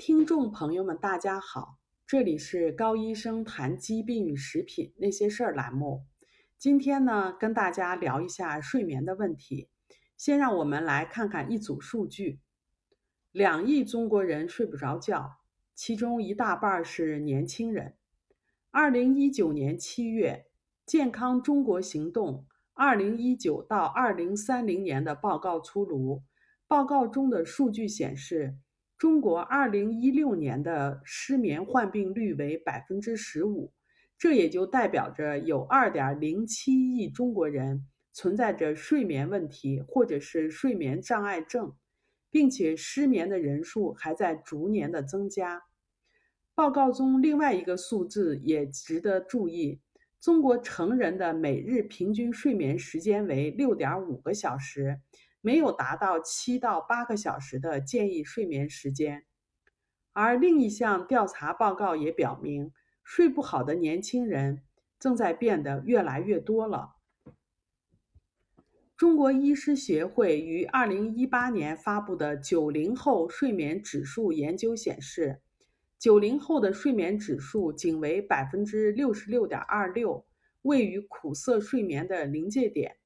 听众朋友们，大家好，这里是高医生谈疾病与食品那些事儿栏目。今天呢，跟大家聊一下睡眠的问题。先让我们来看看一组数据：两亿中国人睡不着觉，其中一大半是年轻人。二零一九年七月，《健康中国行动二零一九到二零三零年》的报告出炉，报告中的数据显示。中国二零一六年的失眠患病率为百分之十五，这也就代表着有二点零七亿中国人存在着睡眠问题或者是睡眠障碍症，并且失眠的人数还在逐年的增加。报告中另外一个数字也值得注意：中国成人的每日平均睡眠时间为六点五个小时。没有达到七到八个小时的建议睡眠时间，而另一项调查报告也表明，睡不好的年轻人正在变得越来越多了。中国医师协会于二零一八年发布的九零后睡眠指数研究显示，九零后的睡眠指数仅为百分之六十六点二六，位于苦涩睡眠的临界点。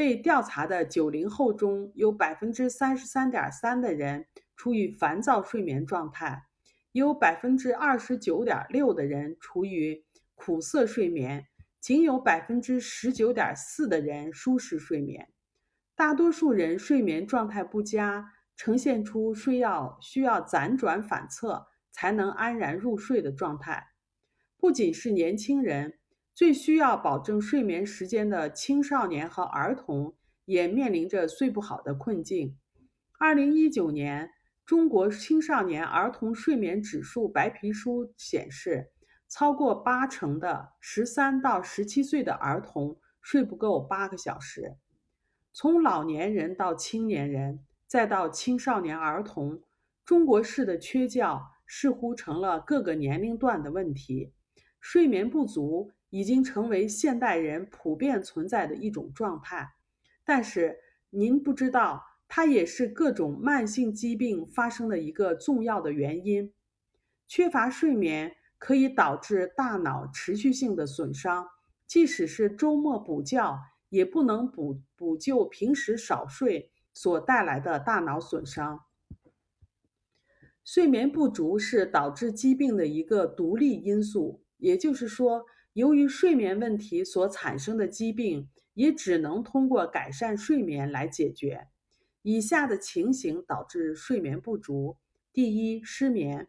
被调查的九零后中有百分之三十三点三的人处于烦躁睡眠状态，有百分之二十九点六的人处于苦涩睡眠，仅有百分之十九点四的人舒适睡眠。大多数人睡眠状态不佳，呈现出睡要需要辗转反侧才能安然入睡的状态。不仅是年轻人。最需要保证睡眠时间的青少年和儿童也面临着睡不好的困境。二零一九年《中国青少年儿童睡眠指数白皮书》显示，超过八成的十三到十七岁的儿童睡不够八个小时。从老年人到青年人，再到青少年儿童，中国式的缺觉似乎成了各个年龄段的问题。睡眠不足。已经成为现代人普遍存在的一种状态，但是您不知道，它也是各种慢性疾病发生的一个重要的原因。缺乏睡眠可以导致大脑持续性的损伤，即使是周末补觉，也不能补补救平时少睡所带来的大脑损伤。睡眠不足是导致疾病的一个独立因素，也就是说。由于睡眠问题所产生的疾病，也只能通过改善睡眠来解决。以下的情形导致睡眠不足：第一，失眠，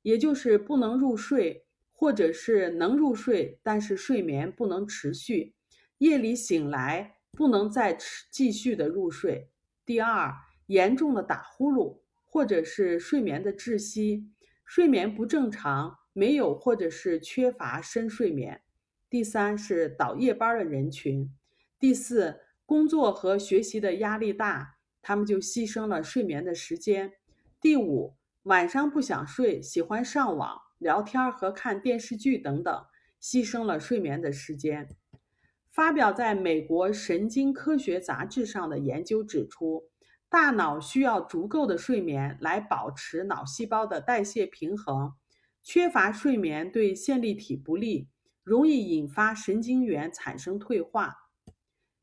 也就是不能入睡，或者是能入睡，但是睡眠不能持续，夜里醒来不能再持继续的入睡。第二，严重的打呼噜，或者是睡眠的窒息，睡眠不正常。没有或者是缺乏深睡眠。第三是倒夜班的人群。第四，工作和学习的压力大，他们就牺牲了睡眠的时间。第五，晚上不想睡，喜欢上网聊天和看电视剧等等，牺牲了睡眠的时间。发表在美国神经科学杂志上的研究指出，大脑需要足够的睡眠来保持脑细胞的代谢平衡。缺乏睡眠对线粒体不利，容易引发神经元产生退化。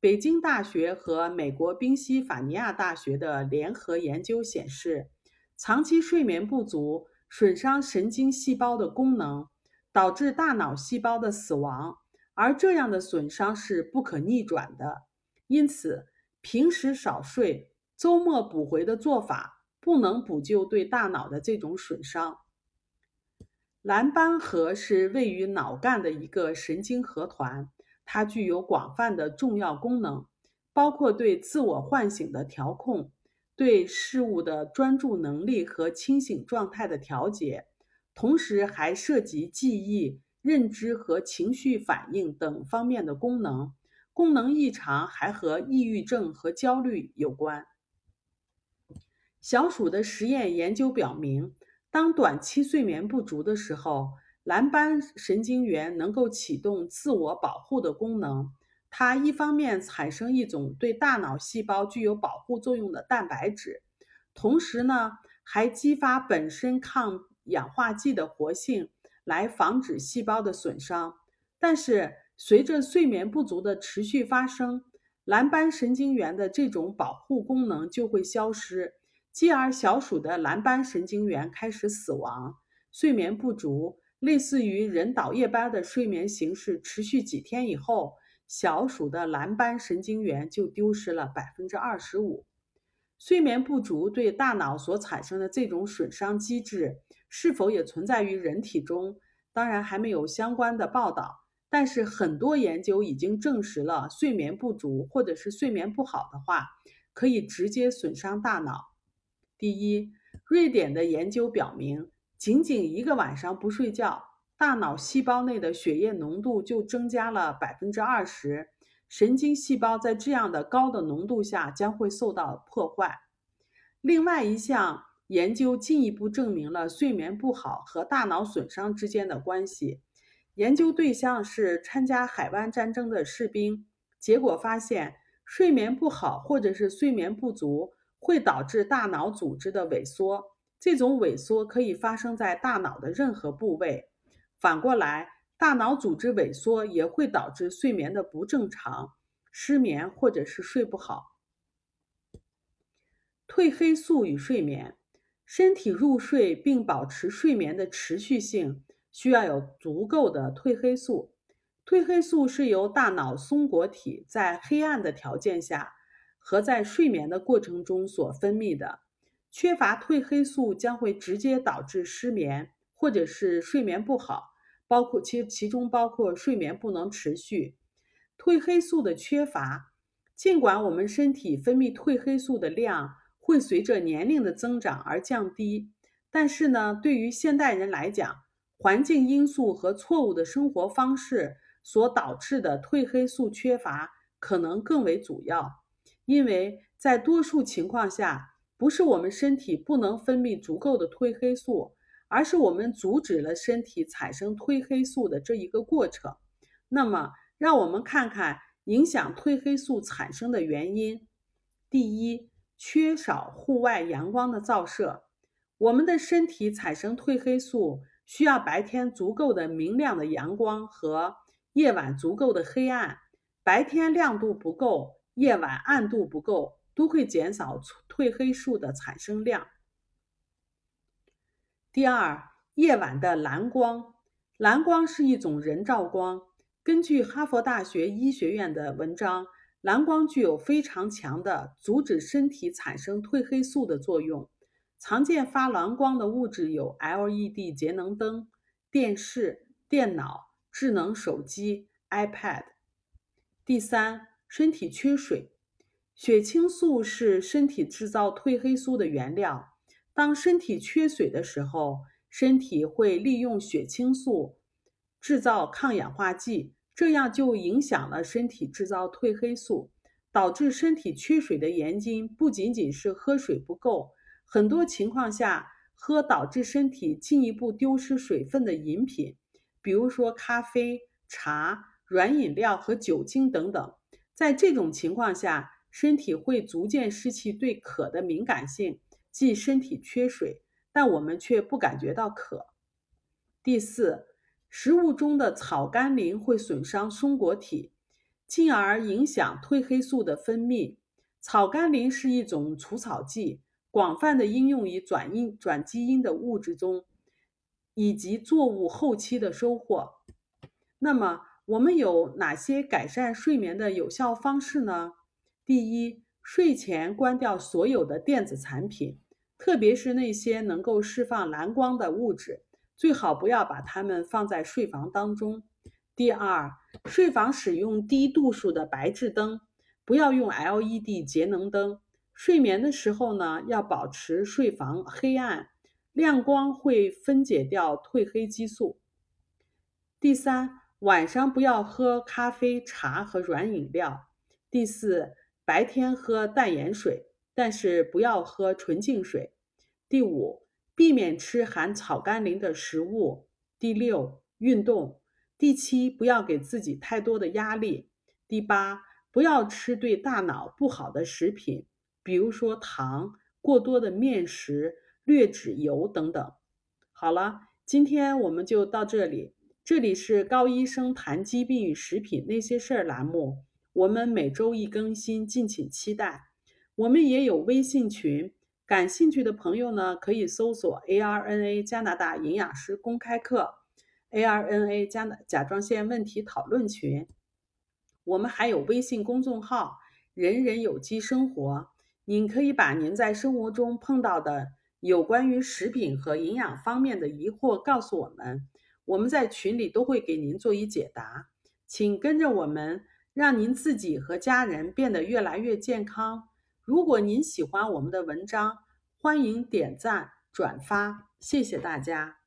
北京大学和美国宾夕法尼亚大学的联合研究显示，长期睡眠不足损伤神经细胞的功能，导致大脑细胞的死亡，而这样的损伤是不可逆转的。因此，平时少睡、周末补回的做法不能补救对大脑的这种损伤。蓝斑核是位于脑干的一个神经核团，它具有广泛的重要功能，包括对自我唤醒的调控、对事物的专注能力和清醒状态的调节，同时还涉及记忆、认知和情绪反应等方面的功能。功能异常还和抑郁症和焦虑有关。小鼠的实验研究表明。当短期睡眠不足的时候，蓝斑神经元能够启动自我保护的功能。它一方面产生一种对大脑细胞具有保护作用的蛋白质，同时呢，还激发本身抗氧化剂的活性，来防止细胞的损伤。但是，随着睡眠不足的持续发生，蓝斑神经元的这种保护功能就会消失，继而小鼠的蓝斑神经元开始死亡。睡眠不足，类似于人倒夜班的睡眠形式，持续几天以后，小鼠的蓝斑神经元就丢失了百分之二十五。睡眠不足对大脑所产生的这种损伤机制，是否也存在于人体中？当然还没有相关的报道。但是很多研究已经证实了，睡眠不足或者是睡眠不好的话，可以直接损伤大脑。第一，瑞典的研究表明，仅仅一个晚上不睡觉，大脑细胞内的血液浓度就增加了百分之二十，神经细胞在这样的高的浓度下将会受到破坏。另外一项研究进一步证明了睡眠不好和大脑损伤之间的关系。研究对象是参加海湾战争的士兵，结果发现，睡眠不好或者是睡眠不足会导致大脑组织的萎缩。这种萎缩可以发生在大脑的任何部位。反过来，大脑组织萎缩也会导致睡眠的不正常、失眠或者是睡不好。褪黑素与睡眠，身体入睡并保持睡眠的持续性。需要有足够的褪黑素。褪黑素是由大脑松果体在黑暗的条件下和在睡眠的过程中所分泌的。缺乏褪黑素将会直接导致失眠或者是睡眠不好，包括其其中包括睡眠不能持续。褪黑素的缺乏，尽管我们身体分泌褪黑素的量会随着年龄的增长而降低，但是呢，对于现代人来讲，环境因素和错误的生活方式所导致的褪黑素缺乏可能更为主要，因为在多数情况下，不是我们身体不能分泌足够的褪黑素，而是我们阻止了身体产生褪黑素的这一个过程。那么，让我们看看影响褪黑素产生的原因。第一，缺少户外阳光的照射，我们的身体产生褪黑素。需要白天足够的明亮的阳光和夜晚足够的黑暗，白天亮度不够，夜晚暗度不够，都会减少褪黑素的产生量。第二，夜晚的蓝光，蓝光是一种人造光。根据哈佛大学医学院的文章，蓝光具有非常强的阻止身体产生褪黑素的作用。常见发蓝光的物质有 LED 节能灯、电视、电脑、智能手机、iPad。第三，身体缺水，血清素是身体制造褪黑素的原料。当身体缺水的时候，身体会利用血清素制造抗氧化剂，这样就影响了身体制造褪黑素。导致身体缺水的原因不仅仅是喝水不够。很多情况下，喝导致身体进一步丢失水分的饮品，比如说咖啡、茶、软饮料和酒精等等，在这种情况下，身体会逐渐失去对渴的敏感性，即身体缺水，但我们却不感觉到渴。第四，食物中的草甘膦会损伤松果体，进而影响褪黑素的分泌。草甘膦是一种除草剂。广泛的应用于转因转基因的物质中，以及作物后期的收获。那么，我们有哪些改善睡眠的有效方式呢？第一，睡前关掉所有的电子产品，特别是那些能够释放蓝光的物质，最好不要把它们放在睡房当中。第二，睡房使用低度数的白炽灯，不要用 LED 节能灯。睡眠的时候呢，要保持睡房黑暗，亮光会分解掉褪黑激素。第三，晚上不要喝咖啡、茶和软饮料。第四，白天喝淡盐水，但是不要喝纯净水。第五，避免吃含草甘膦的食物。第六，运动。第七，不要给自己太多的压力。第八，不要吃对大脑不好的食品。比如说糖、过多的面食、劣质油等等。好了，今天我们就到这里。这里是高医生谈疾病与食品那些事儿栏目，我们每周一更新，敬请期待。我们也有微信群，感兴趣的朋友呢可以搜索 ARNA 加拿大营养师公开课，ARNA 加拿甲状腺问题讨论群。我们还有微信公众号“人人有机生活”，您可以把您在生活中碰到的有关于食品和营养方面的疑惑告诉我们。我们在群里都会给您做一解答，请跟着我们，让您自己和家人变得越来越健康。如果您喜欢我们的文章，欢迎点赞转发，谢谢大家。